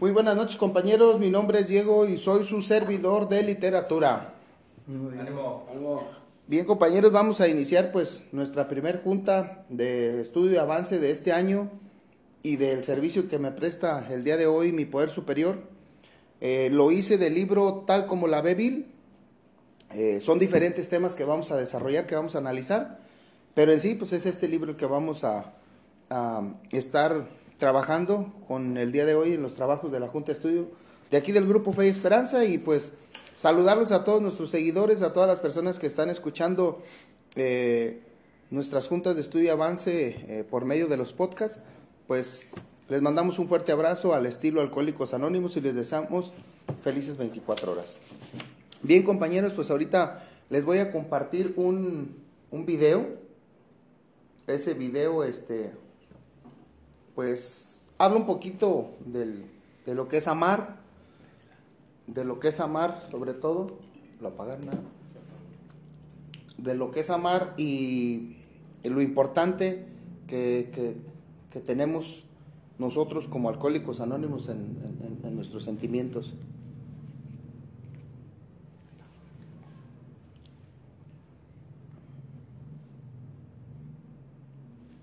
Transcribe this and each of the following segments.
Muy buenas noches compañeros, mi nombre es Diego y soy su servidor de literatura. Ánimo. Bien compañeros, vamos a iniciar pues nuestra primer junta de estudio y avance de este año y del servicio que me presta el día de hoy mi poder superior. Eh, lo hice del libro Tal como la ve Eh, son diferentes temas que vamos a desarrollar, que vamos a analizar, pero en sí pues es este libro el que vamos a, a estar trabajando con el día de hoy en los trabajos de la Junta de Estudio de aquí del Grupo Fe y Esperanza y pues saludarlos a todos nuestros seguidores, a todas las personas que están escuchando eh, nuestras juntas de estudio avance eh, por medio de los podcasts, pues les mandamos un fuerte abrazo al estilo Alcohólicos Anónimos y les deseamos felices 24 horas. Bien compañeros, pues ahorita les voy a compartir un, un video. Ese video, este, pues habla un poquito de lo que es amar, de lo que es amar sobre todo, lo apagar nada, de lo que es amar y, lo importante que, tenemos nosotros como alcohólicos anónimos en, en nuestros sentimientos.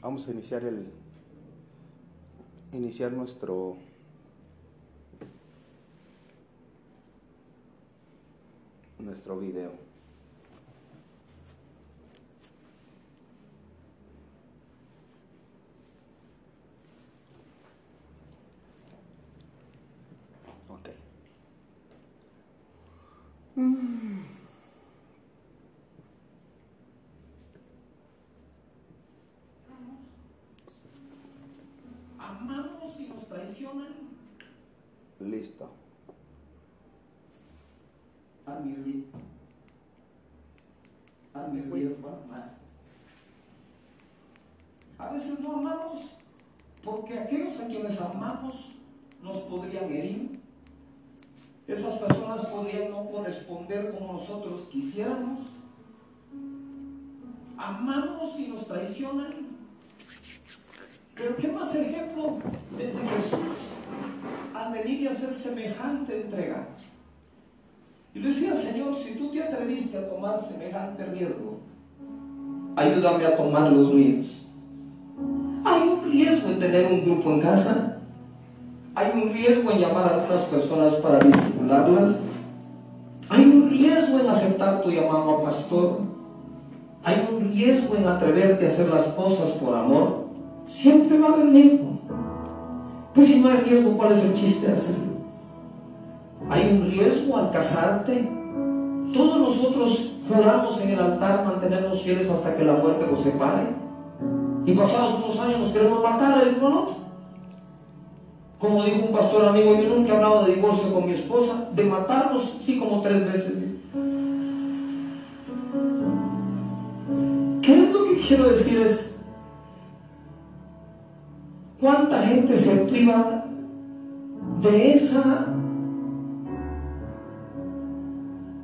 Vamos a iniciar el, iniciar nuestro nuestro video. Ok. Mm. amamos y nos traicionan. Listo. A veces no amamos porque aquellos a quienes amamos nos podrían herir. Esas personas podrían no corresponder como nosotros quisiéramos. Amamos y nos traicionan. Pero qué más ejemplo de Jesús al venir y hacer semejante entrega. Y le decía, Señor, si tú te atreviste a tomar semejante riesgo, ayúdame a tomar los míos. Hay un riesgo en tener un grupo en casa. Hay un riesgo en llamar a algunas personas para discipularlas. Hay un riesgo en aceptar tu llamado a pastor. Hay un riesgo en atreverte a hacer las cosas por amor. Siempre va a haber riesgo. Pues si no hay riesgo, ¿cuál es el chiste de hacerlo? Hay un riesgo al casarte. Todos nosotros juramos en el altar mantenernos fieles hasta que la muerte nos separe. Y pasados unos años nos queremos matar el uno al. Como dijo un pastor amigo, yo nunca he hablado de divorcio con mi esposa, de matarnos sí como tres veces. ¿Qué es lo que quiero decir? Es cuánta gente se priva de esa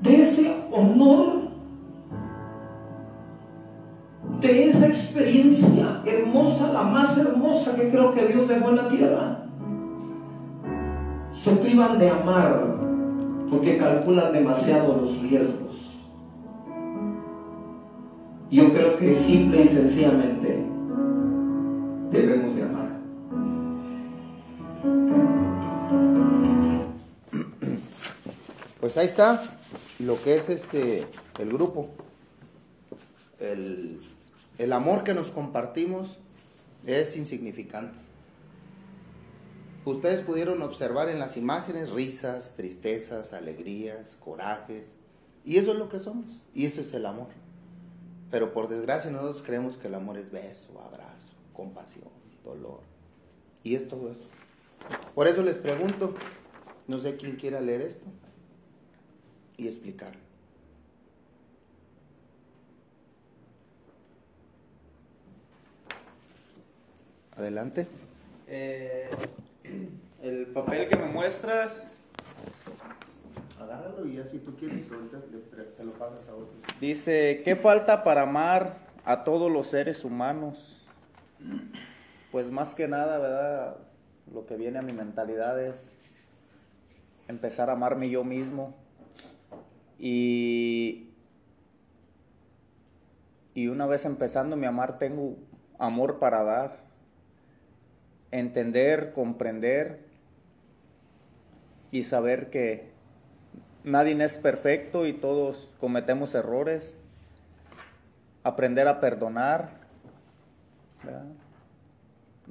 de ese honor de esa experiencia hermosa, la más hermosa que creo que Dios dejó en la tierra. Se privan de amar porque calculan demasiado los riesgos. Yo creo que simple y sencillamente debemos de amar. Pues ahí está lo que es este el grupo. El, el amor que nos compartimos es insignificante. Ustedes pudieron observar en las imágenes risas, tristezas, alegrías, corajes. Y eso es lo que somos. Y eso es el amor. Pero por desgracia nosotros creemos que el amor es beso, abrazo, compasión, dolor. Y es todo eso. Por eso les pregunto, no sé quién quiera leer esto y explicar. Adelante. Eh, el papel que me muestras Agárralo y ya si tú quieres, ahorita se lo pasas a otro. dice, ¿qué falta para amar a todos los seres humanos? Pues más que nada, ¿verdad? Lo que viene a mi mentalidad es empezar a amarme yo mismo y, y una vez empezando mi amar tengo amor para dar, entender, comprender y saber que nadie es perfecto y todos cometemos errores, aprender a perdonar,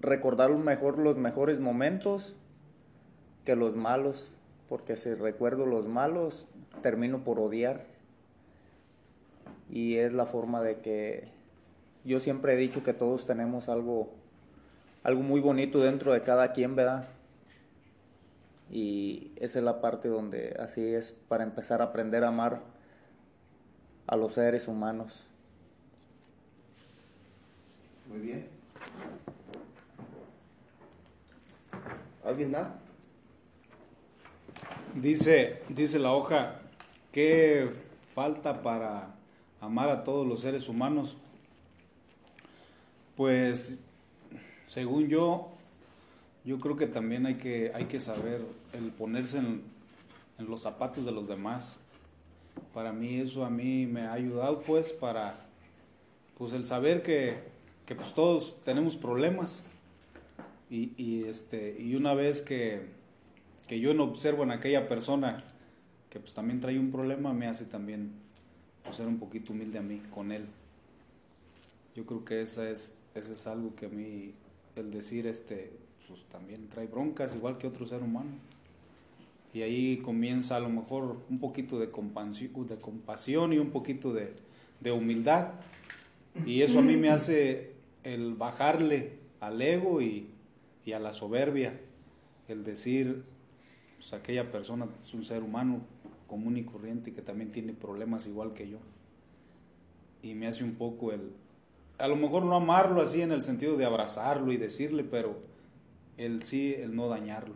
recordar mejor los mejores momentos que los malos, porque si recuerdo los malos, termino por odiar. Y es la forma de que yo siempre he dicho que todos tenemos algo, algo muy bonito dentro de cada quien, ¿verdad? Y esa es la parte donde así es para empezar a aprender a amar a los seres humanos. Muy bien. ¿Alguien más? Dice, dice la hoja, ¿qué falta para amar a todos los seres humanos? Pues, según yo, yo creo que también hay que, hay que saber el ponerse en, los zapatos de los demás. Para mí eso a mí me ha ayudado pues para pues el saber que, que pues todos tenemos problemas y, y, este, y una vez que, que yo no observo en aquella persona que pues también trae un problema, me hace también pues, ser un poquito humilde a mí con él. Yo creo que esa es, ese es algo que a mí, el decir, este, pues también trae broncas, igual que otro ser humano. Y ahí comienza a lo mejor un poquito de compasión, de compasión y un poquito de, de humildad. Y eso a mí me hace el bajarle al ego y, y a la soberbia. El decir, pues aquella persona es un ser humano común y corriente que también tiene problemas igual que yo. Y me hace un poco el, a lo mejor no amarlo así en el sentido de abrazarlo y decirle, pero el sí, el no dañarlo.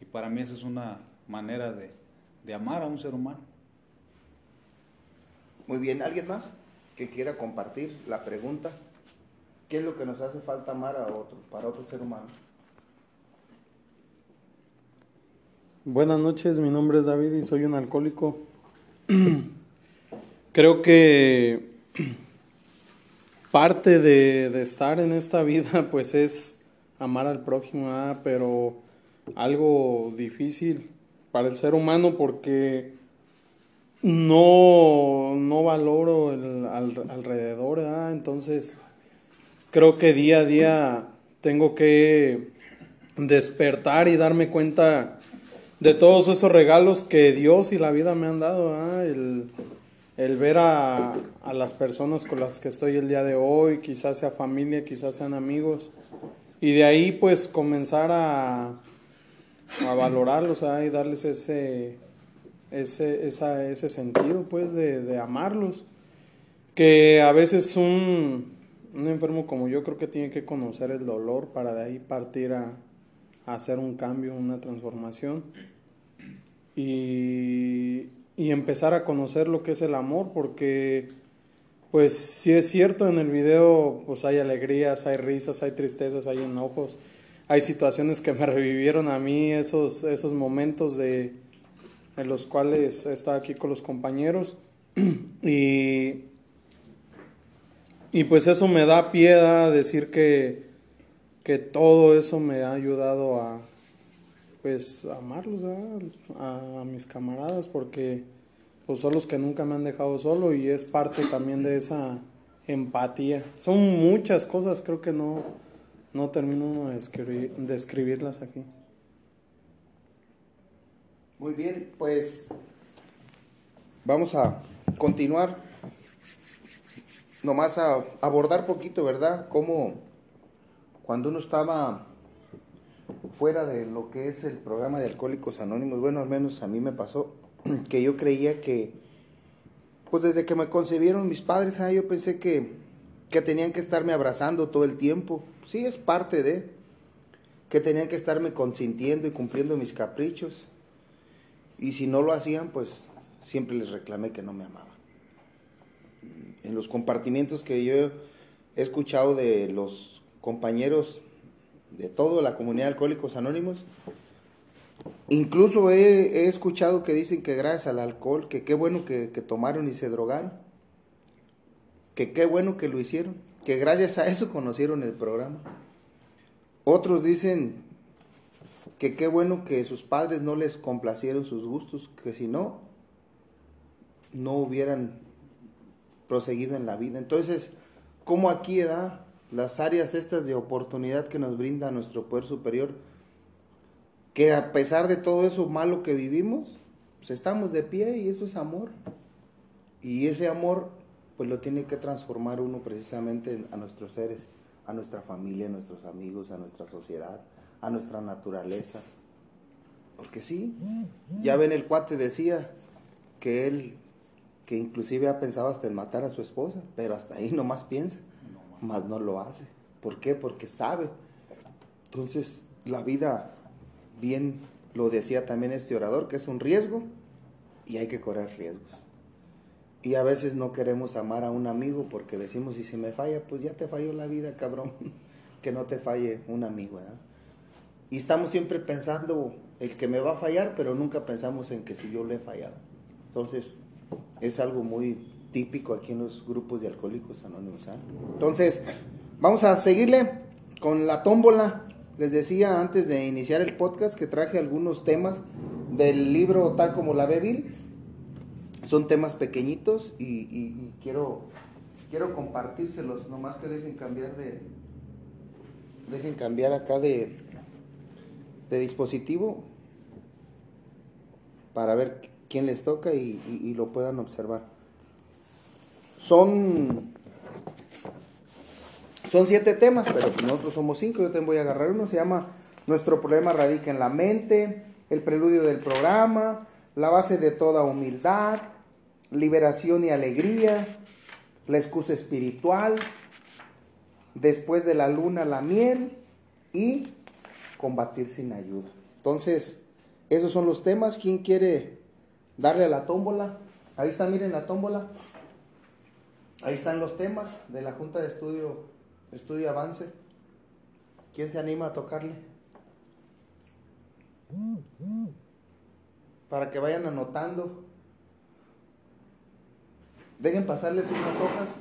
Y para mí esa es una manera de, de amar a un ser humano. Muy bien, ¿alguien más que quiera compartir la pregunta? ¿Qué es lo que nos hace falta amar a otro, para otro ser humano? Buenas noches, mi nombre es David y soy un alcohólico. Creo que parte de, de, estar en esta vida pues es amar al prójimo, ¿ah? pero algo difícil para el ser humano porque no, no valoro el al, alrededor, ¿ah? entonces creo que día a día tengo que despertar y darme cuenta de todos esos regalos que Dios y la vida me han dado, ¿eh? el, el, ver a, a, las personas con las que estoy el día de hoy, quizás sea familia, quizás sean amigos, y de ahí pues comenzar a, a valorarlos y darles ese, ese, esa, ese sentido pues de, de amarlos, que a veces un, un enfermo como yo creo que tiene que conocer el dolor para de ahí partir a hacer un cambio, una transformación y, y, empezar a conocer lo que es el amor, porque pues si es cierto en el video pues hay alegrías, hay risas, hay tristezas, hay enojos, hay situaciones que me revivieron a mí esos, esos momentos de, en los cuales estaba aquí con los compañeros. Y, y pues eso me da pie a decir que que todo eso me ha ayudado a pues amarlos a, a, mis camaradas porque pues son los que nunca me han dejado solo y es parte también de esa empatía. Son muchas cosas creo que no no termino de, escribir, escribirlas aquí. Muy bien pues vamos a continuar. Nomás a abordar poquito verdad cómo cuando uno estaba fuera de lo que es el programa de Alcohólicos Anónimos, bueno, al menos a mí me pasó, que yo creía que, pues desde que me concebieron mis padres, ah, yo pensé que, que tenían que estarme abrazando todo el tiempo. Sí, es parte de, que tenían que estarme consintiendo y cumpliendo mis caprichos. Y si no lo hacían, pues siempre les reclamé que no me amaban. En los compartimientos que yo he escuchado de los compañeros de toda la comunidad de Alcohólicos Anónimos, Incluso he, escuchado que dicen que gracias al alcohol, que qué bueno que, tomaron y se drogaron, que qué bueno que lo hicieron, que gracias a eso conocieron el programa. Otros dicen que qué bueno que sus padres no les complacieron sus gustos, que si no, no hubieran proseguido en la vida. Entonces, ¿cómo aquí da las áreas estas de oportunidad que nos brinda nuestro poder superior? Que a pesar de todo eso malo que vivimos, pues estamos de pie y eso es amor. Y ese amor, pues lo tiene que transformar uno precisamente a nuestros seres, a nuestra familia, a nuestros amigos, a nuestra sociedad, a nuestra naturaleza. Porque sí, ya ven el cuate decía que él, que inclusive ha pensado hasta en matar a su esposa, pero hasta ahí nomás piensa, más no lo hace. ¿Por qué? Porque sabe. Entonces, la vida, bien lo decía también este orador, que es un riesgo y hay que correr riesgos. Y a veces no queremos amar a un amigo porque decimos, si se me falla, pues ya te falló la vida, cabrón. que no te falle un amigo, ¿verdad? Y estamos siempre pensando el que me va a fallar, pero nunca pensamos en que si yo le he fallado. Entonces, es algo muy típico aquí en los grupos de alcohólicos anónimos. ¿ah? Entonces, vamos a seguirle con la tómbola. Les decía antes de iniciar el podcast que traje algunos temas del libro Tal como la ve Bill. Son temas pequeñitos y, quiero, quiero compartírselos, nomás que dejen cambiar de... Dejen cambiar acá de, de dispositivo para ver quién les toca y lo puedan observar. Son, son siete temas, pero nosotros somos cinco. Yo también voy a agarrar uno. Se llama Nuestro problema radica en la mente, el preludio del programa, la base de toda humildad, liberación y alegría, la excusa espiritual, después de la luna la miel y combatir sin ayuda. Entonces, esos son los temas. ¿Quién quiere darle a la tómbola? Ahí está, miren la tómbola. Ahí están los temas de la Junta de Estudio, Estudio Avance. ¿Quién se anima a tocarle? Para que vayan anotando. Dejen pasarles unas hojas.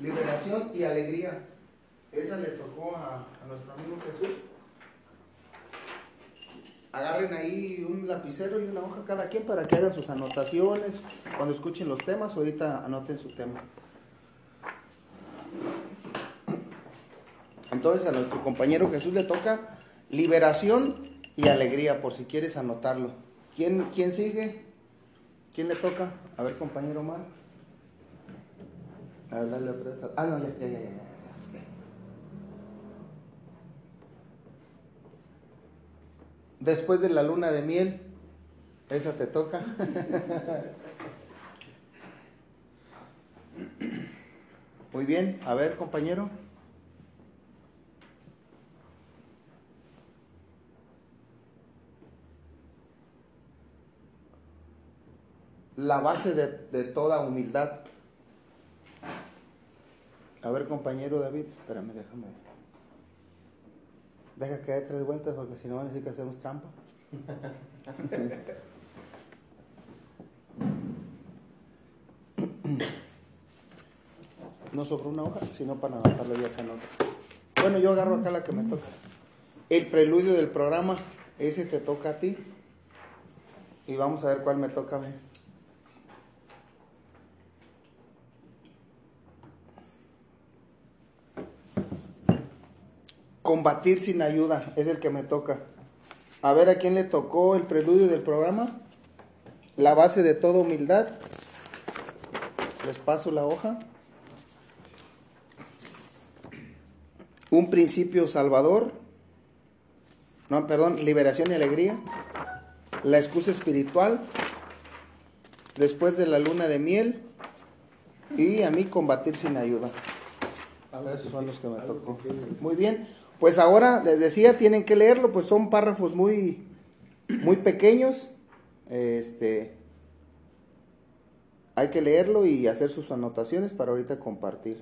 Liberación y alegría. Esa le tocó a, a nuestro amigo Jesús. Agarren ahí un lapicero y una hoja cada quien para que hagan sus anotaciones. Cuando escuchen los temas, ahorita anoten su tema. Entonces a nuestro compañero Jesús le toca liberación y alegría, por si quieres anotarlo. ¿Quién, quién sigue? ¿Quién le toca? A ver, compañero Omar. A ver, dale, aprieta. Ah, no, ya, ya, ya, ya. Después de la luna de miel, esa te toca. Muy bien, a ver, compañero. La base de, de toda humildad. A ver, compañero David, espérame, déjame. Deja que dé tres vueltas porque si no van a decir que hacemos trampa. No sobró una hoja, sino para anotarlo ya acá notas. Bueno, yo agarro acá la que me toca. El preludio del programa, ese te toca a ti. Y vamos a ver cuál me toca a mí. Combatir sin ayuda es el que me toca. A ver a quién le tocó el preludio del programa. La base de toda humildad. Les paso la hoja. Un principio salvador. No, perdón, liberación y alegría. La excusa espiritual. Después de la luna de miel. Y a mí combatir sin ayuda. Esos son los que me tocó. Muy bien. Pues ahora les decía, tienen que leerlo, pues son párrafos muy, muy pequeños. Este, hay que leerlo y hacer sus anotaciones para ahorita compartir.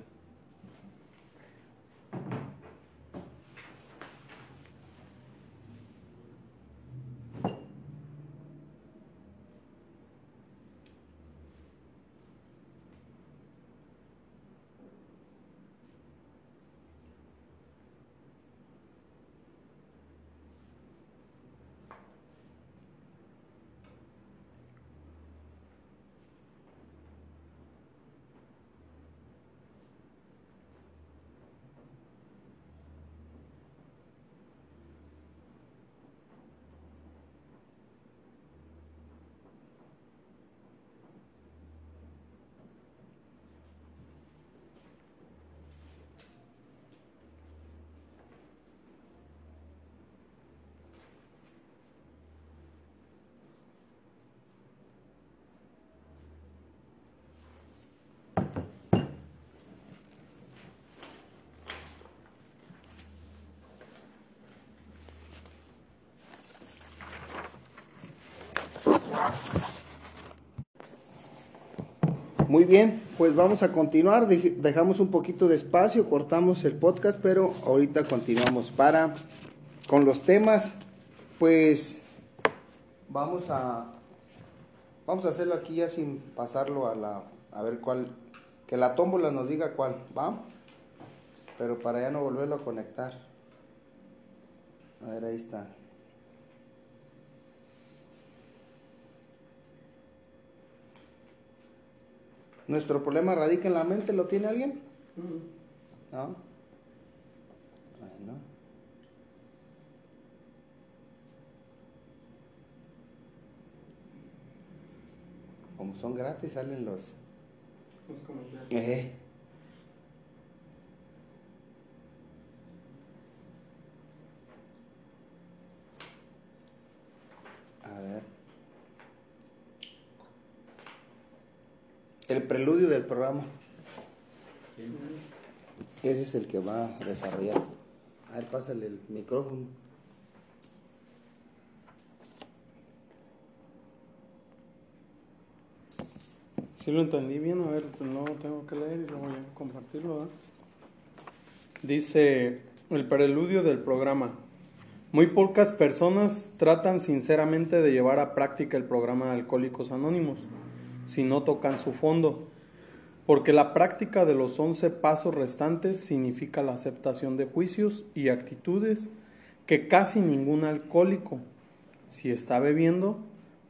Muy bien, pues vamos a continuar. Dej- Dejamos un poquito de espacio, cortamos el podcast, pero ahorita continuamos para con los temas. Pues vamos a vamos a hacerlo aquí ya sin pasarlo a la a ver cuál que la tómbola nos diga cuál, ¿va? Pero para ya no volverlo a conectar. A ver, ahí está. ¿Nuestro problema radica en la mente? ¿Lo tiene alguien? ¿No? Bueno. Como son gratis, salen los... Eh. A ver. El preludio del programa. Ese es el que va a desarrollar. A ver, pásale el micrófono. Si lo entendí bien, a ver, no tengo que leer y luego ya compartirlo. ¿verdad? Dice el preludio del programa. Muy pocas personas tratan sinceramente de llevar a práctica el programa de Alcohólicos Anónimos si no tocan su fondo, porque la práctica de los 11 pasos restantes significa la aceptación de juicios y actitudes que casi ningún alcohólico, si está bebiendo,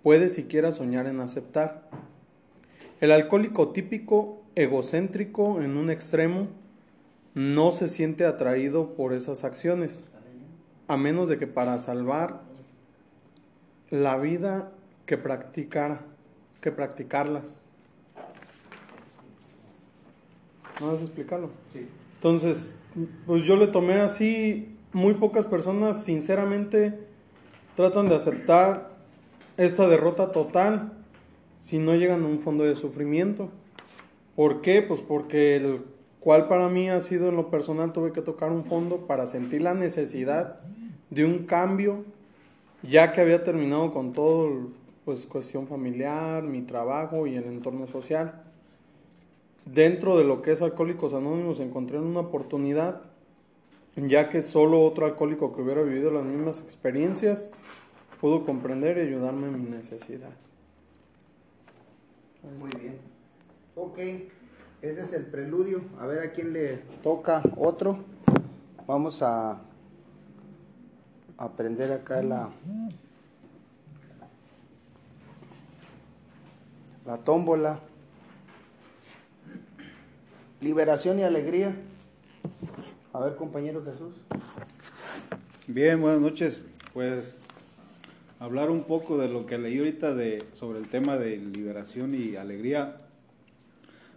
puede siquiera soñar en aceptar. El alcohólico típico, egocéntrico en un extremo, no se siente atraído por esas acciones, a menos de que para salvar la vida que practicara, que practicarlas. ¿No vas a explicarlo? Sí. Entonces, pues yo le tomé así, muy pocas personas sinceramente tratan de aceptar esta derrota total si no llegan a un fondo de sufrimiento. ¿Por qué? Pues porque el cual para mí ha sido en lo personal, tuve que tocar un fondo para sentir la necesidad de un cambio, ya que había terminado con todo, pues cuestión familiar, mi trabajo y el entorno social. Dentro de lo que es Alcohólicos Anónimos encontré una oportunidad, ya que solo otro alcohólico que hubiera vivido las mismas experiencias pudo comprender y ayudarme en mi necesidad. Muy bien. Ok, ese es el preludio. A ver a quién le toca otro. Vamos a aprender acá la la tómbola. Liberación y alegría. A ver, compañero Jesús. Bien, buenas noches. Pues hablar un poco de lo que leí ahorita de, sobre el tema de liberación y alegría.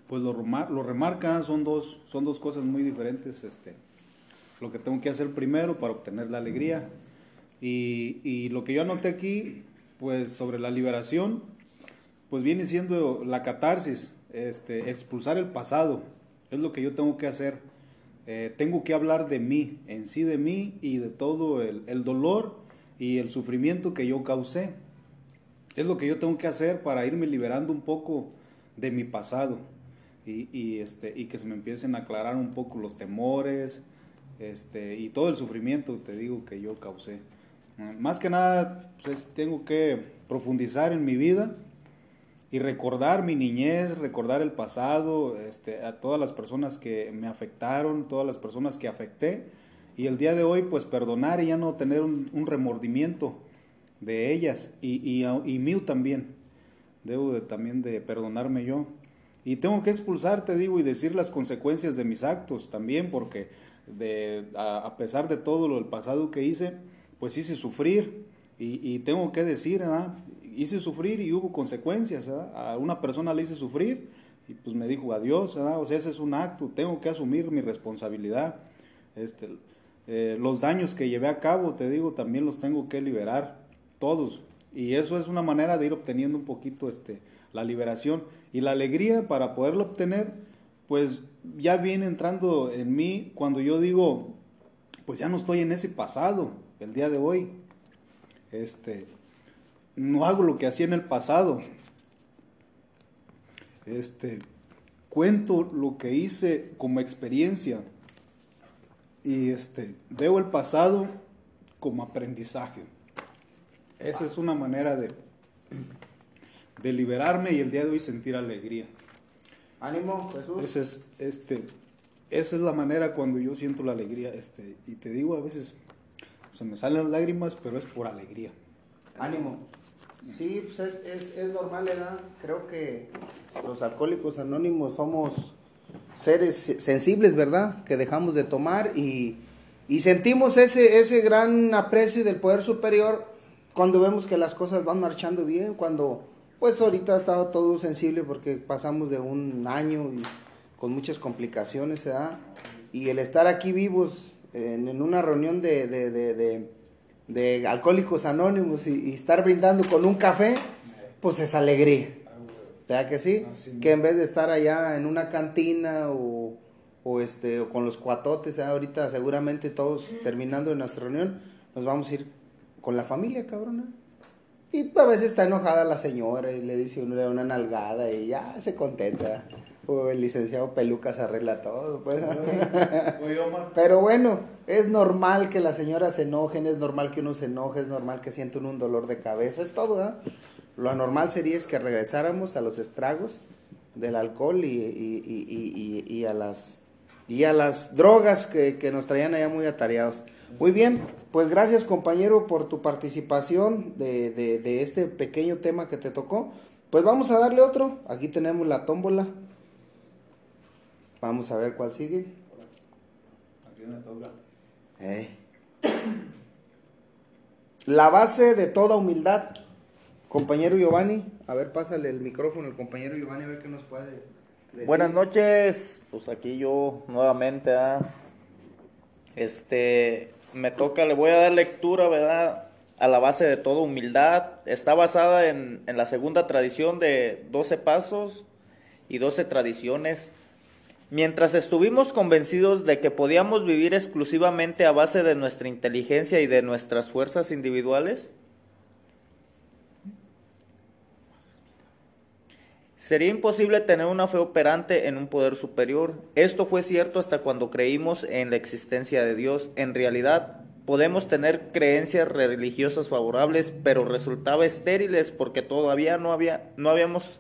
Pues lo, lo remarca, son dos, son dos cosas muy diferentes. Este, lo que tengo que hacer primero para obtener la alegría. Y, y lo que yo anoté aquí, pues sobre la liberación, pues viene siendo la catarsis, este, expulsar el pasado. Es lo que yo tengo que hacer. Eh, tengo que hablar de mí, en sí de mí y de todo el, el dolor y el sufrimiento que yo causé. Es lo que yo tengo que hacer para irme liberando un poco de mi pasado y, y, este, y que se me empiecen a aclarar un poco los temores este, y todo el sufrimiento, te digo, que yo causé. Más que nada, pues, tengo que profundizar en mi vida y recordar mi niñez, recordar el pasado, este, a todas las personas que me afectaron, todas las personas que afecté, y el día de hoy pues perdonar y ya no tener un, remordimiento de ellas y, y, y mío también, debo de, también de perdonarme yo. Y tengo que expulsar, te digo, y decir las consecuencias de mis actos también, porque de, a, pesar de todo lo del pasado que hice, pues hice sufrir, y, y tengo que decir, ¿verdad? Hice sufrir y hubo consecuencias. A una persona le hice sufrir y pues me dijo adiós. O sea, ese es un acto, tengo que asumir mi responsabilidad. Este, eh, los daños que llevé a cabo, te digo, también los tengo que liberar, todos. Y eso es una manera de ir obteniendo un poquito este, la liberación. Y la alegría para poderlo obtener, pues ya viene entrando en mí cuando yo digo, pues ya no estoy en ese pasado, el día de hoy. Este, no hago lo que hacía en el pasado. Este, cuento lo que hice como experiencia y este, veo el pasado como aprendizaje. Esa es una manera de, de liberarme y el día de hoy sentir alegría. Ánimo, Jesús. Esa es, este, esa es la manera cuando yo siento la alegría. Este, y te digo, a veces se me salen lágrimas, pero es por alegría. Ánimo. Sí, pues es, es, es normal, ¿verdad? Creo que los alcohólicos anónimos somos seres sensibles, ¿verdad? Que dejamos de tomar y, y sentimos ese, ese gran aprecio del poder superior cuando vemos que las cosas van marchando bien, cuando pues ahorita ha estado todo sensible porque pasamos de un año y con muchas complicaciones, ¿verdad? Y el estar aquí vivos en, en una reunión de, de, de, de, de alcohólicos anónimos y, y estar brindando con un café, pues es alegría. ¿Verdad que sí? Que en vez de estar allá en una cantina o, o este, o con los cuatotes, ¿eh? ahorita seguramente todos terminando nuestra reunión, nos vamos a ir con la familia, cabrona. Y a veces está enojada la señora y le dice una, una nalgada y ya se contenta. O el licenciado Pelucas arregla todo, pues. Pero bueno, es normal que las señoras se enojen, es normal que uno se enoje, es normal que sienta uno un dolor de cabeza, es todo, ¿verdad? Lo anormal sería es que regresáramos a los estragos del alcohol y, y, y, y, a las y a las drogas que, que, nos traían allá muy atareados. Muy bien, pues gracias compañero por tu participación de, de, de, este pequeño tema que te tocó. Pues vamos a darle otro. Aquí tenemos la tómbola. Vamos a ver cuál sigue. Eh. La base de toda humildad. Compañero Giovanni, a ver, pásale el micrófono al compañero Giovanni a ver qué nos puede decir. Buenas noches, pues aquí yo nuevamente, ¿ah? este, me toca, le voy a dar lectura, ¿verdad? A la base de toda humildad. Está basada en, en la segunda tradición de 12 pasos y 12 tradiciones. Mientras estuvimos convencidos de que podíamos vivir exclusivamente a base de nuestra inteligencia y de nuestras fuerzas individuales, Sería imposible tener una fe operante en un poder superior. Esto fue cierto hasta cuando creímos en la existencia de Dios. En realidad, podemos tener creencias religiosas favorables, pero resultaba estériles porque todavía no había no habíamos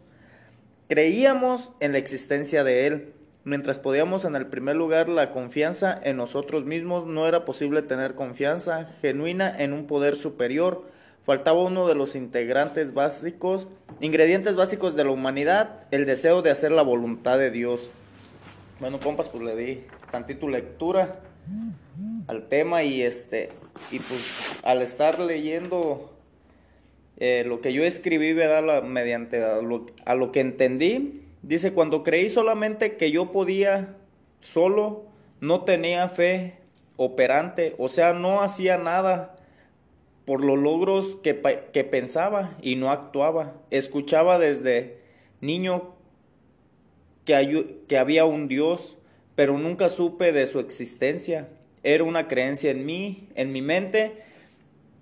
creíamos en la existencia de él. Mientras podíamos en el primer lugar la confianza en nosotros mismos, no era posible tener confianza genuina en un poder superior faltaba uno de los integrantes básicos, ingredientes básicos de la humanidad, el deseo de hacer la voluntad de Dios. Bueno, compas, pues le di tantito lectura al tema y este y pues al estar leyendo eh, lo que yo escribí, ¿verdad? mediante a lo, a lo que entendí, dice, cuando creí solamente que yo podía solo, no tenía fe operante, o sea, no hacía nada por los logros que, que pensaba y no actuaba. Escuchaba desde niño que, que había un Dios, pero nunca supe de su existencia. Era una creencia en mí, en mi mente,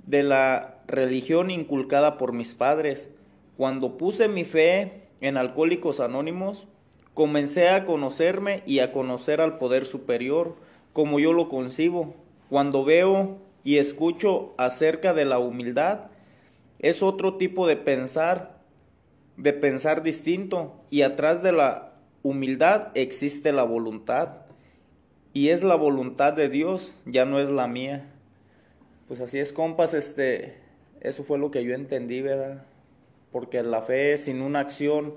de la religión inculcada por mis padres. Cuando puse mi fe en Alcohólicos Anónimos, comencé a conocerme y a conocer al poder superior como yo lo concibo. Cuando veo y escucho acerca de la humildad, es otro tipo de pensar, de pensar distinto, y atrás de la humildad existe la voluntad, y es la voluntad de Dios, ya no es la mía. Pues así es, compas, este, eso fue lo que yo entendí, ¿verdad? Porque la fe sin una acción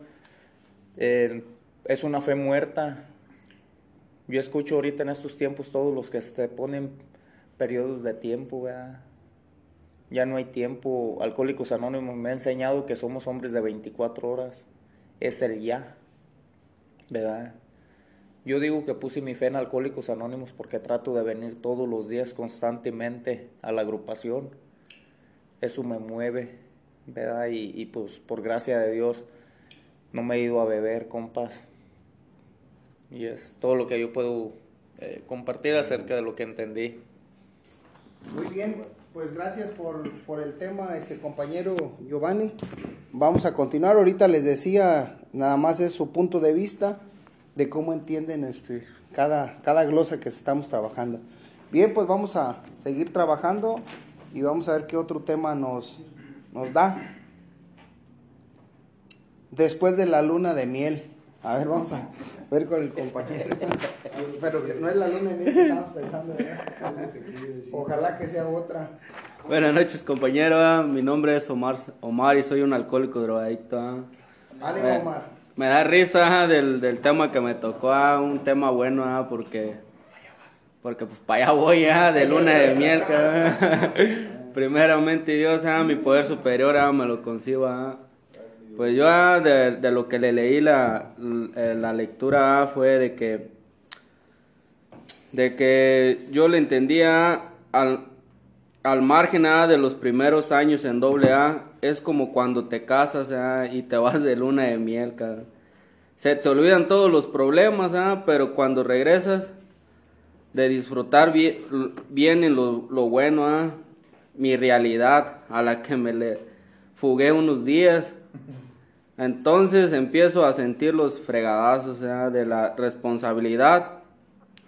eh, es una fe muerta. Yo escucho ahorita en estos tiempos todos los que se ponen periodos de tiempo, ¿verdad? Ya no hay tiempo. Alcohólicos Anónimos me ha enseñado que somos hombres de 24 horas. Es el ya, ¿verdad? Yo digo que puse mi fe en Alcohólicos Anónimos porque trato de venir todos los días constantemente a la agrupación. Eso me mueve, Y, y pues por gracia de Dios no me he ido a beber, compas. Y es todo lo que yo puedo eh, compartir acerca de lo que entendí. Muy bien, pues gracias por, por, el tema, este compañero Giovanni. Vamos a continuar. Ahorita les decía, nada más es su punto de vista. de cómo entienden este, cada, cada glosa que estamos trabajando. Bien, pues vamos a seguir trabajando y vamos a ver qué otro tema nos, nos da. Después de la luna de miel. A ver, vamos a ver con el compañero. Pero no es la luna de miel que estamos pensando. ¿verdad? Ojalá que sea otra. Buenas noches, compañero. ah, Mi nombre es Omar, Omar y soy un alcohólico drogadicto. ah. Ánimo, Me- Omar. Me da risa ah, del, del tema que me tocó, ah, un tema bueno, ah, porque porque pues para allá voy ah, de luna de miel. Primeramente Dios, ah, mi poder superior, ah, me lo conciba. ah. Pues yo ah, de, de lo que le leí la, l- la lectura fue de que de que yo le entendía al, al margen de los primeros años en doble A, es como cuando te casas y te vas de luna de miel. Se te olvidan todos los problemas, pero cuando regresas, de disfrutar bien, bien en lo, lo bueno, ah, mi realidad a la que me le fugué unos días. Entonces empiezo a sentir los fregadazos de la responsabilidad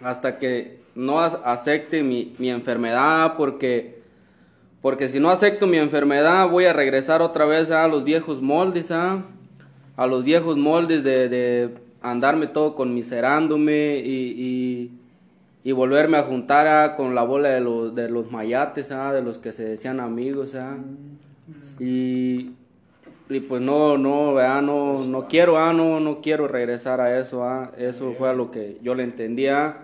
hasta que no acepte mi, mi enfermedad porque porque si no acepto mi enfermedad voy a regresar otra vez a los viejos moldes ¿ah? a los viejos moldes de, de andarme todo conmiserándome y, y, y volverme a juntar ¿ah? con la bola de los, de los mayates ¿ah? de los que se decían amigos ¿ah? y, y pues no no no no quiero ¿ah? no no quiero regresar a eso ¿ah? eso fue lo que yo le entendía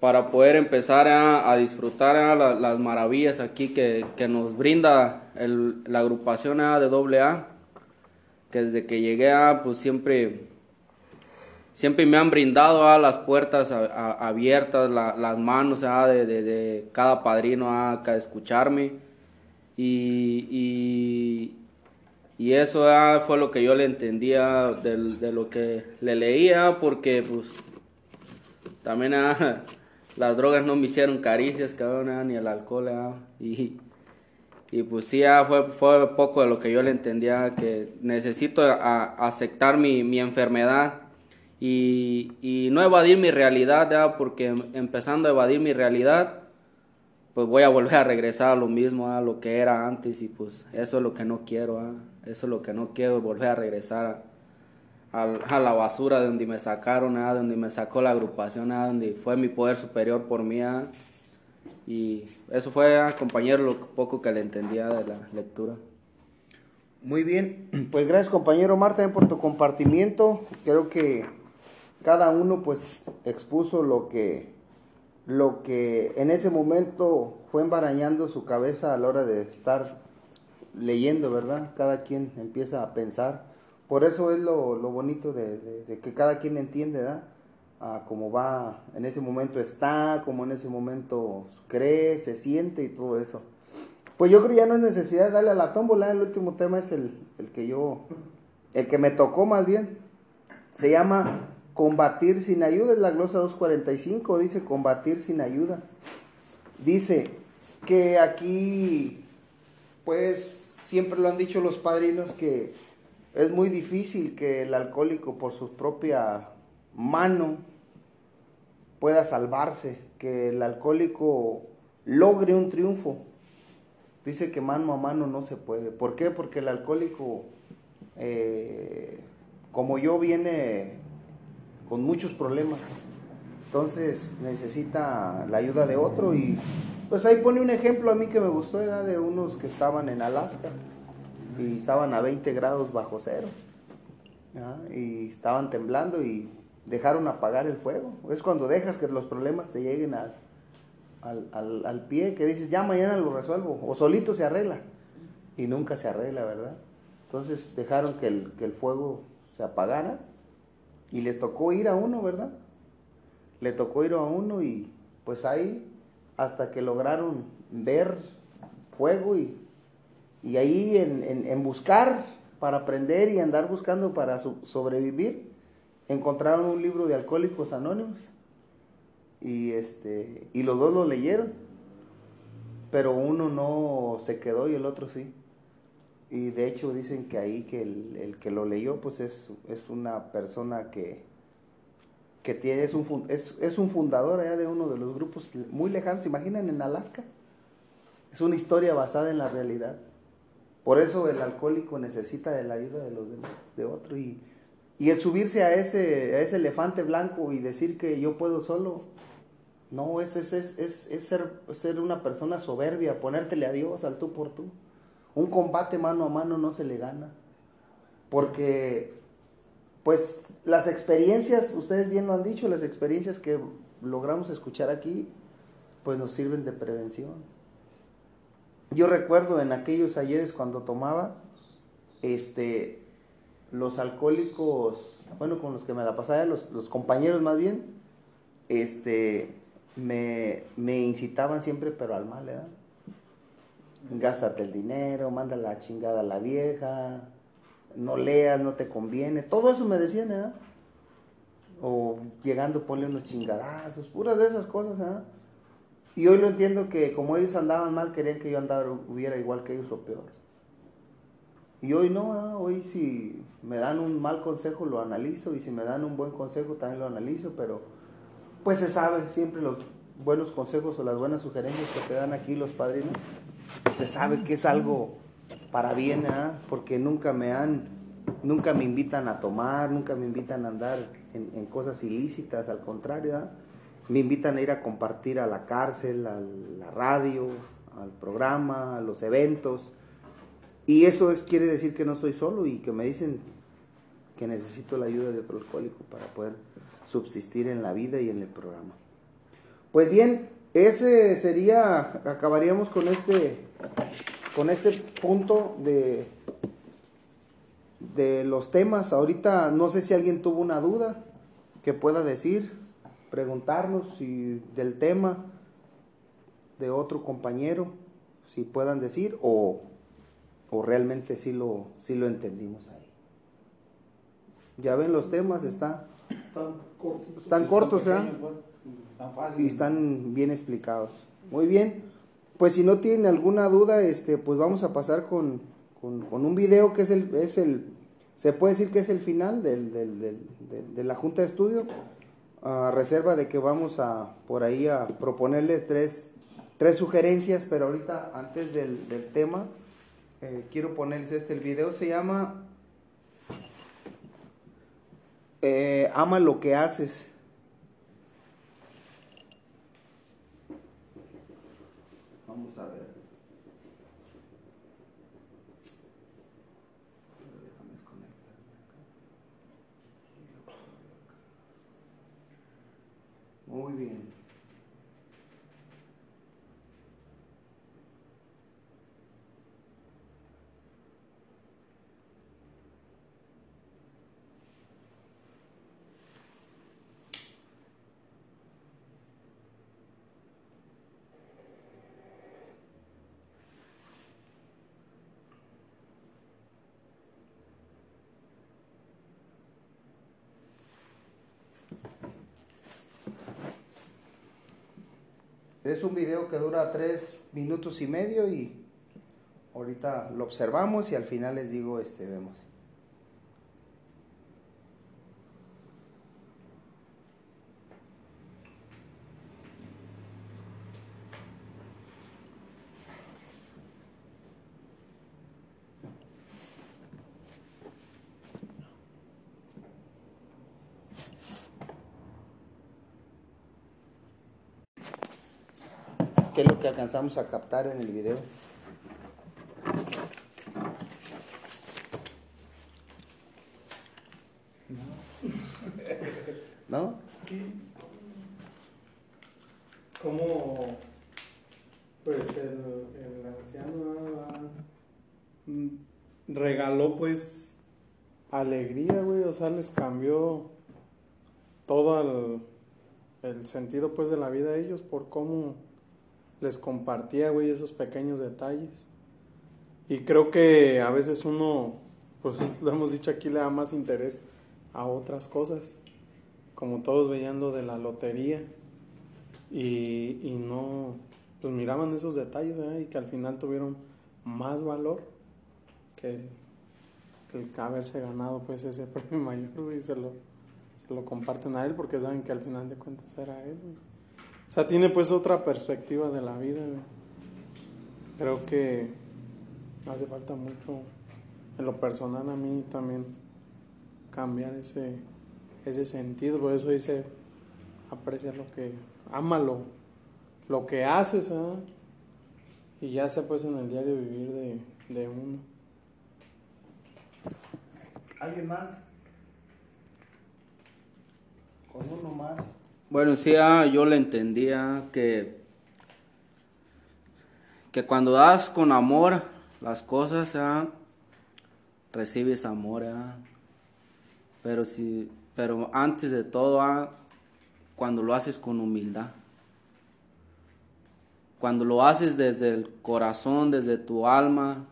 para poder empezar a, a disfrutar las maravillas aquí que, que nos brinda el- la agrupación de AA, que desde que llegué pues siempre, siempre me han brindado a las puertas a- a- abiertas, la- las manos ah, de, de- cada padrino a escucharme. Y, y, y eso ah, fue lo que yo le entendía de, lo que le leía porque pues también ah, las drogas no me hicieron caricias, cabrón, ah, ni el alcohol, ah, y, y pues sí, ah, fue, fue poco de lo que yo le entendía, que necesito a- aceptar mi, mi enfermedad y, y no evadir mi realidad, porque em- empezando a evadir mi realidad, pues voy a volver a regresar a lo mismo, a lo que era antes, y pues eso es lo que no quiero, eso es lo que no quiero, volver a regresar a al- a la basura de donde me sacaron, ah, donde me sacó la agrupación, ah, donde fue mi poder superior por mí. Y eso fue, compañero, lo poco que le entendía de la lectura. Muy bien, pues gracias compañero Marta por tu compartimiento. Creo que cada uno pues expuso lo que lo que en ese momento fue embarañando su cabeza a la hora de estar leyendo, ¿verdad? Cada quien empieza a pensar. Por eso es lo, lo bonito de, que cada quien entiende, ¿verdad? A cómo va, en ese momento está, cómo en ese momento cree, se siente y todo eso. Pues yo creo que ya no es necesidad de darle a la tómbola, el último tema es el, el que yo, el que me tocó más bien. Se llama combatir sin ayuda, es la glosa 245, dice combatir sin ayuda. Dice que aquí, pues siempre lo han dicho los padrinos que es muy difícil que el alcohólico por su propia mano pueda salvarse, que el alcohólico logre un triunfo. Dice que mano a mano no se puede. ¿Por qué? Porque el alcohólico, eh, como yo, viene con muchos problemas. Entonces necesita la ayuda de otro y pues ahí pone un ejemplo a mí que me gustó, de unos que estaban en Alaska y estaban a 20 grados bajo cero. Y estaban temblando y dejaron apagar el fuego. Es cuando dejas que los problemas te lleguen al, al, al, al pie, que dices, ya mañana lo resuelvo, o solito se arregla. Y nunca se arregla, ¿verdad? Entonces dejaron que el, que el fuego se apagara y les tocó ir a uno, ¿verdad? Le tocó ir a uno y pues ahí hasta que lograron ver fuego y, y ahí en, en- buscar para aprender y andar buscando para so- sobrevivir, encontraron un libro de Alcohólicos Anónimos y, este, y los dos lo leyeron, pero uno no se quedó y el otro sí. Y de hecho dicen que ahí que el, el que lo leyó pues es, es una persona que que tiene, es, un, es, es un fundador allá de uno de los grupos muy lejanos, ¿se imaginan en Alaska? Es una historia basada en la realidad. Por eso el alcohólico necesita de la ayuda de los demás, de otro. Y, y el subirse a ese, a ese elefante blanco y decir que yo puedo solo, no, es, es, es, es, es ser, ser una persona soberbia, ponértele a Dios al tú por tú. Un combate mano a mano no se le gana. Porque, pues, las experiencias, ustedes bien lo han dicho, las experiencias que logramos escuchar aquí, pues nos sirven de prevención. Yo recuerdo en aquellos ayeres cuando tomaba, este, los alcohólicos, bueno, con los que me la pasaba, los, los compañeros más bien, este, me, me incitaban siempre, pero al mal, ¿verdad? Gástate el dinero, manda la chingada a la vieja, no leas, no te conviene, todo eso me decían, ¿verdad? O llegando ponle unos chingadazos, puras de esas cosas, ¿verdad? Y hoy lo entiendo que como ellos andaban mal, querían que yo andara, hubiera igual que ellos o peor. Y hoy no, ¿verdad? hoy si me dan un mal consejo lo analizo y si me dan un buen consejo también lo analizo, pero pues se sabe siempre los buenos consejos o las buenas sugerencias que te dan aquí los padrinos, se sabe que es algo para bien, ¿verdad? porque nunca me han, nunca me invitan a tomar, nunca me invitan a andar en, cosas ilícitas, al contrario, ¿verdad? me invitan a ir a compartir a la cárcel, a la radio, al programa, a los eventos. Y eso es, quiere decir que no estoy solo y que me dicen que necesito la ayuda de otro alcohólico para poder subsistir en la vida y en el programa. Pues bien, ese sería, acabaríamos con este, con este punto de, de los temas. Ahorita no sé si alguien tuvo una duda que pueda decir, preguntarnos si del tema de otro compañero, si puedan decir o o realmente sí lo, sí lo entendimos ahí. Ya ven los temas, está, Tan cortos. están cortos, ¿eh? Y están bien explicados. Muy bien, pues si no tienen alguna duda, este, pues vamos a pasar con, con, un video que es el, es el, se puede decir que es el final del, del, de, la Junta de Estudio, a reserva de que vamos a por ahí a proponerle tres, tres sugerencias, pero ahorita antes del, del tema, eh, quiero ponerles este, el video se llama eh, Ama lo que haces. Vamos a ver. Déjame desconectarme acá. Muy bien. Es un video que dura tres minutos y medio y ahorita lo observamos y al final les digo, este, vemos. ¿Qué es lo que alcanzamos a captar en el video? ¿No? Como, pues, el, el anciano regaló, pues, alegría, güey, o sea, les cambió todo el, el sentido, pues, de la vida a ellos por cómo les compartía, güey, esos pequeños detalles. Y creo que a veces uno, pues lo hemos dicho aquí, le da más interés a otras cosas. Como todos veían de la lotería. Y, y no, pues miraban esos detalles y que al final tuvieron más valor que el, que haberse ganado pues ese premio mayor, güey, y se lo, se lo comparten a él porque saben que al final de cuentas era él. O sea, tiene pues otra perspectiva de la vida. Creo que hace falta mucho, en lo personal a mí también, cambiar ese, ese sentido. Por eso dice, aprecia lo que, ama lo, que haces, ¿ah? Y ya sea pues en el diario vivir de, de uno. ¿Alguien más? Con uno más. Bueno, sí, ah, yo le entendía que, que cuando das con amor las cosas, ah, recibes amor, ah. pero si, pero antes de todo, cuando lo haces con humildad, cuando lo haces desde el corazón, desde tu alma,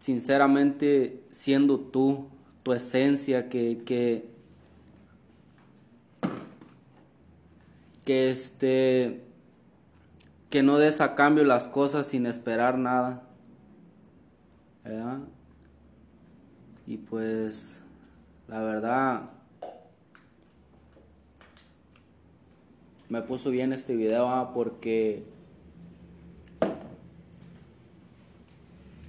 sinceramente siendo tú, tu esencia, que, que que este que no des a cambio las cosas sin esperar nada y pues la verdad me puso bien este video porque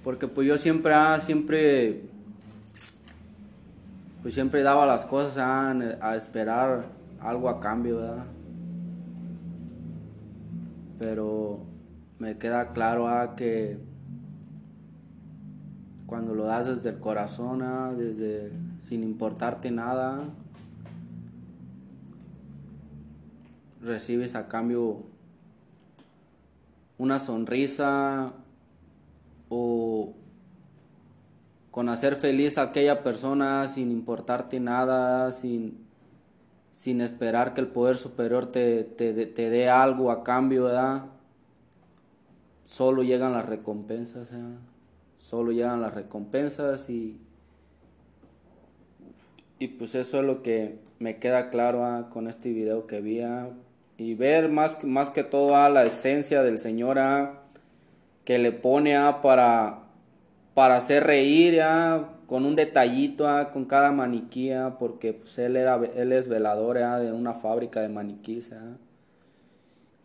porque pues yo siempre siempre pues siempre daba las cosas a esperar algo a cambio ¿verdad? Pero me queda claro ah, que cuando lo das desde el corazón, ah, desde sin importarte nada, recibes a cambio una sonrisa o con hacer feliz a aquella persona sin importarte nada, sin, sin esperar que el poder superior te, te, te dé algo a cambio, ¿verdad? Solo llegan las recompensas, ¿verdad? Solo llegan las recompensas y, y pues eso es lo que me queda claro ¿ah? con este video que vi ¿ah? y ver más, que- más que todo ¿ah? la esencia del Señor ¿ah? que le pone para, para hacer reír. Con un detallito ¿ah? con cada maniquí ¿ah? porque pues, él, era, él es velador ¿ah? de una fábrica de maniquíes ¿ah?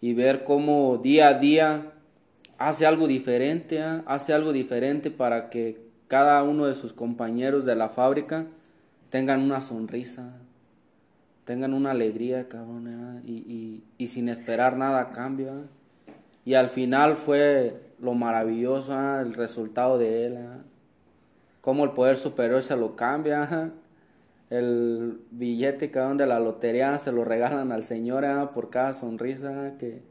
y ver cómo día a día hace algo diferente, hace algo diferente para que cada uno de sus compañeros de la fábrica tengan una sonrisa, tengan una alegría, cabrón, y, y, y sin esperar nada a cambio. Y al final fue lo maravilloso, el resultado de él. Cómo el poder superior se lo cambia, el billete cabrón, de la lotería se lo regalan al Señor ¿ah? por cada sonrisa que,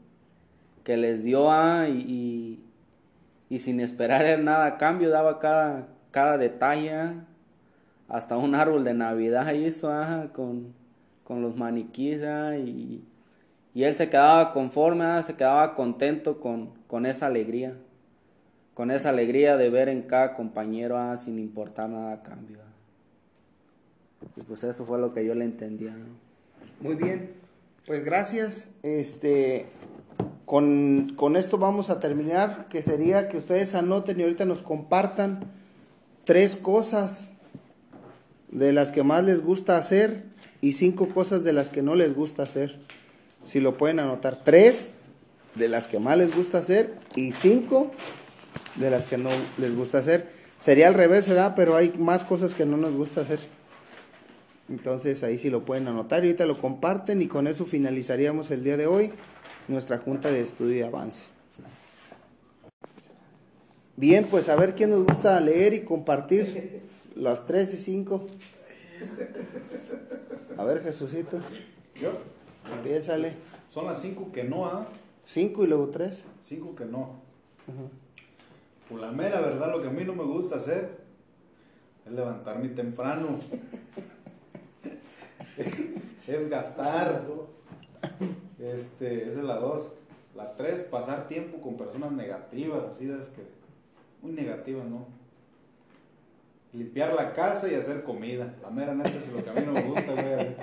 que les dio ah, y, y, sin esperar nada cambio daba cada, cada detalle ah, hasta un árbol de navidad hizo con, con los maniquíes ah, y, y él se quedaba conforme se quedaba contento con, con esa alegría con esa alegría de ver en cada compañero ah, sin importar nada cambio y pues eso fue lo que yo le entendía. Muy bien, pues gracias. Este, con, con esto vamos a terminar, que sería que ustedes anoten y ahorita nos compartan tres cosas de las que más les gusta hacer y cinco cosas de las que no les gusta hacer. Si lo pueden anotar, tres de las que más les gusta hacer y cinco de las que no les gusta hacer. Sería al revés, ¿verdad? Pero hay más cosas que no nos gusta hacer. Entonces ahí sí lo pueden anotar y ahorita lo comparten y con eso finalizaríamos el día de hoy nuestra junta de estudio y avance. Bien, pues a ver quién nos gusta leer y compartir las tres y cinco. A ver, Jesucito, Yo, empiézale. son las cinco que no, ¿ah? Cinco y luego tres. Cinco que no. Por la mera verdad, lo que a mí no me gusta hacer es levantarme temprano. es gastar. Este, esa es la dos. La tres, pasar tiempo con personas negativas, así de es que muy negativas, ¿no? Limpiar la casa y hacer comida. La mera neta es lo que a mí no me gusta, güey.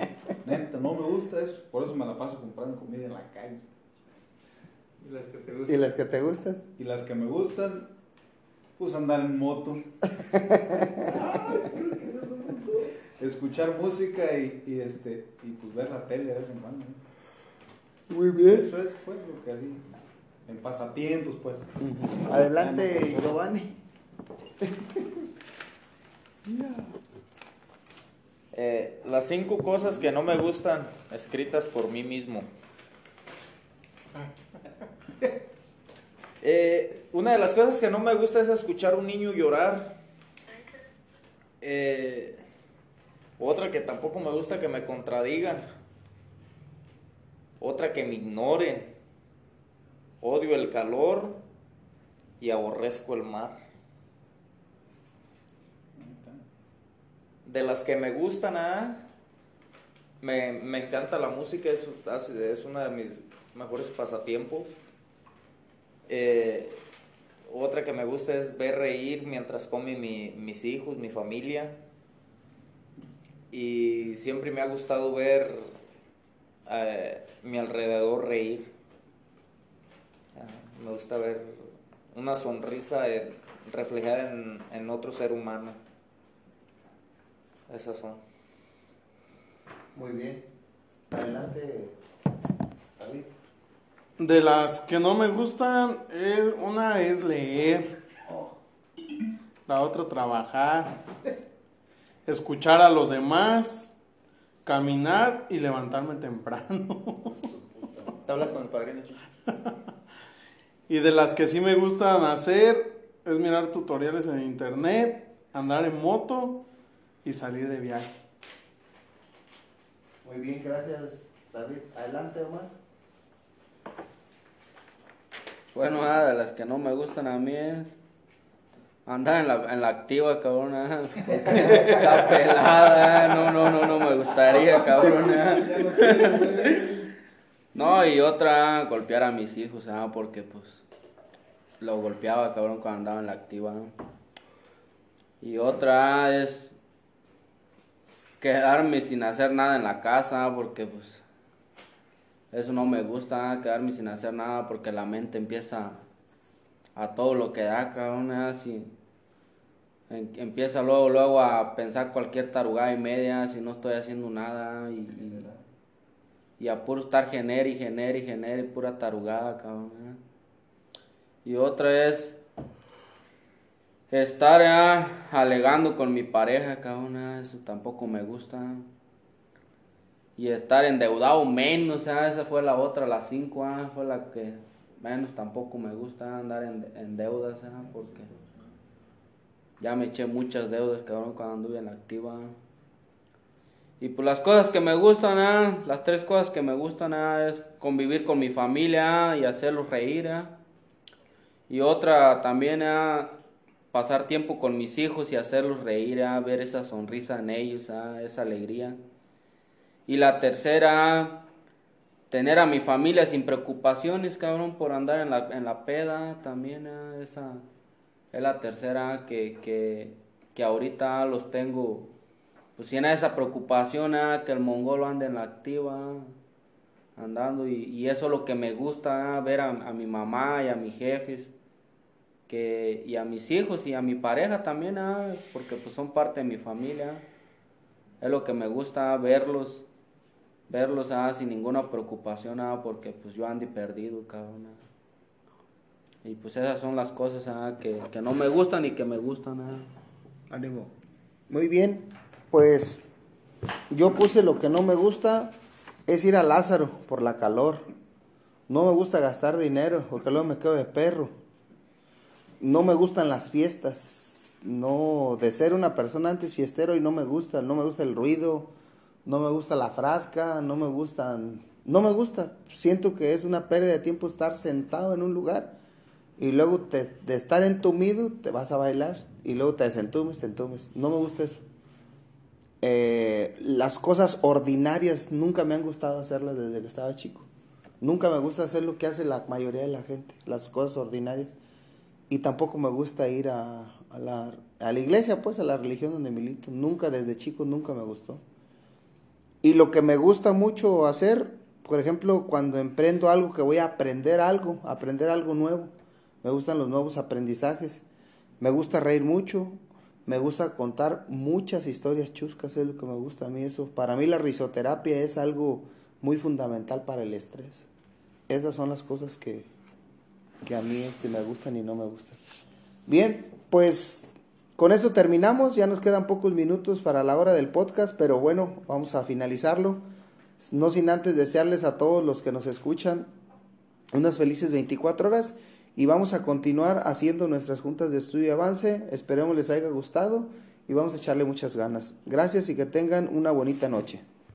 Neta, no me gusta eso. Por eso me la paso comprando comida en la calle. Y las que te ¿Y las que te gustan? Y las que me gustan, pues andar en moto. escuchar música y, y, este y pues ver la tele de vez en cuando. ¿no? Muy bien. Eso es pues lo que así en pasatiempos pues. Adelante, Giovanni. Eh, las cinco cosas que no me gustan escritas por mí mismo. Eh, una de las cosas que no me gusta es escuchar a un niño llorar. Eh, otra que tampoco me gusta que me contradigan. Otra que me ignoren. Odio el calor y aborrezco el mar. De las que me gustan, ah, me, me encanta la música, es, es uno de mis mejores pasatiempos. Eh, otra que me gusta es ver reír mientras comen mi- mis hijos, mi familia. Y siempre me ha gustado ver eh, mi alrededor reír. Ah, Me gusta ver una sonrisa eh, reflejada en, en otro ser humano. Esas son. Muy bien. Adelante. De las que no me gustan, eh, una es leer, la otra trabajar, escuchar a los demás, caminar y levantarme temprano. ¿Te hablas con el padrino? Y de las que sí me gustan hacer es mirar tutoriales en internet, andar en moto y salir de viaje. Muy bien, gracias, David. Adelante, Omar. Bueno, ah, de las que no me gustan a mí es andar en la, en la activa, cabrón. ah. Está pelada, ah. no, no, no, no me gustaría, cabrón. No, y otra, golpear a mis hijos, ah, porque pues lo golpeaba, cabrón, cuando andaba en la activa. ¿no? Y otra es quedarme sin hacer nada en la casa, porque pues eso no me gusta, quedarme sin hacer nada porque la mente empieza a todo lo que da, cabrón, así. em- Empieza luego, luego a pensar cualquier tarugada y media si no estoy haciendo nada y, y, y a puro estar gener y gener y gener y pura tarugada, cabrón. ¿eh? Y otra es estar ah, alegando con mi pareja, cabrón, ah, eso tampoco me gusta y estar endeudado menos, ah, esa fue la otra, la 5, ah, fue la que menos tampoco me gusta andar en, deudas, ah, porque ya me eché muchas deudas, cabrón, cuando anduve en la activa. Y pues las cosas que me gustan, ah, las tres cosas que me gustan ah, es convivir con mi familia y hacerlos reír. ah. Y otra también ah, pasar tiempo con mis hijos y hacerlos reír, ah, ver esa sonrisa en ellos, esa alegría. Y la tercera, tener a mi familia sin preocupaciones, cabrón, por andar en la, en la peda, también ah, esa es la tercera que, que, que ahorita los tengo, pues llena esa preocupación, ah, que el mongolo ande en la activa, andando, y, eso es lo que me gusta, ah, ver a, mi mamá y a mis jefes, que, y a mis hijos y a mi pareja también, porque pues son parte de mi familia, es lo que me gusta verlos, verlos ah, sin ninguna preocupación, ah, porque pues yo ando perdido, cabrón. ah. Y pues esas son las cosas ah, que, que no me gustan y que me gustan. ah. Ánimo. Muy bien, pues yo puse lo que no me gusta es ir a Lázaro por la calor. No me gusta gastar dinero porque luego me quedo de perro. No me gustan las fiestas. No, de ser una persona antes fiestero y no me gusta, no me gusta el ruido, no me gusta la frasca, no me gustan, no me gusta. Siento que es una pérdida de tiempo estar sentado en un lugar y luego te- de estar entumido te vas a bailar y luego te desentumes, te entumes. No me gusta eso. Eh, las cosas ordinarias nunca me han gustado hacerlas desde que estaba chico. Nunca me gusta hacer lo que hace la mayoría de la gente, las cosas ordinarias. Y tampoco me gusta ir a, a la, a la iglesia, pues a la religión donde milito. Nunca, desde chico, nunca me gustó. Y lo que me gusta mucho hacer, por ejemplo, cuando emprendo algo que voy a aprender algo, aprender algo nuevo, me gustan los nuevos aprendizajes, me gusta reír mucho, Me gusta contar muchas historias chuscas, es lo que me gusta a mí eso. Para mí la risoterapia es algo muy fundamental para el estrés. Esas son las cosas que, que a mí este, me gustan y no me gustan. Bien, pues con esto terminamos, ya nos quedan pocos minutos para la hora del podcast, pero bueno, vamos a finalizarlo. No sin antes desearles a todos los que nos escuchan unas felices 24 horas y vamos a continuar haciendo nuestras juntas de estudio y avance. Esperemos les haya gustado y vamos a echarle muchas ganas. Gracias y que tengan una bonita noche.